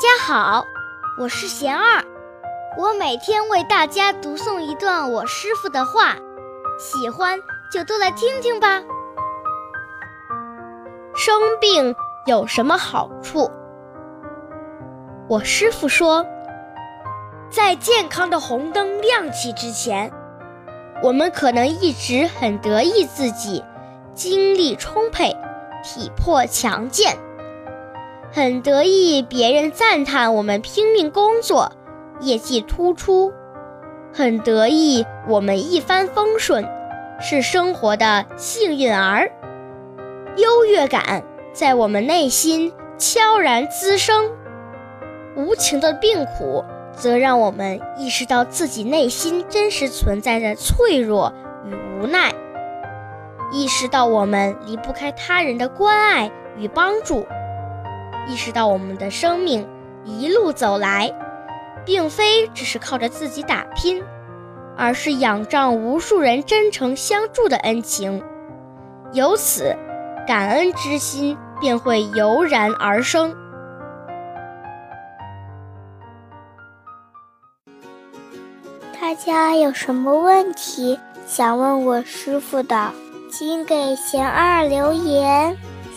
大家好，我是贤二，我每天为大家读诵一段我师傅的话，喜欢就都来听听吧。生病有什么好处？我师傅说，在健康的红灯亮起之前，我们可能一直很得意自己精力充沛、体魄强健。很得意，别人赞叹我们拼命工作，业绩突出；很得意，我们一帆风顺，是生活的幸运儿。优越感在我们内心悄然滋生，无情的病苦则让我们意识到自己内心真实存在的脆弱与无奈，意识到我们离不开他人的关爱与帮助。意识到我们的生命一路走来，并非只是靠着自己打拼，而是仰仗无数人真诚相助的恩情，由此感恩之心便会油然而生。大家有什么问题想问我师傅的，请给贤二留言。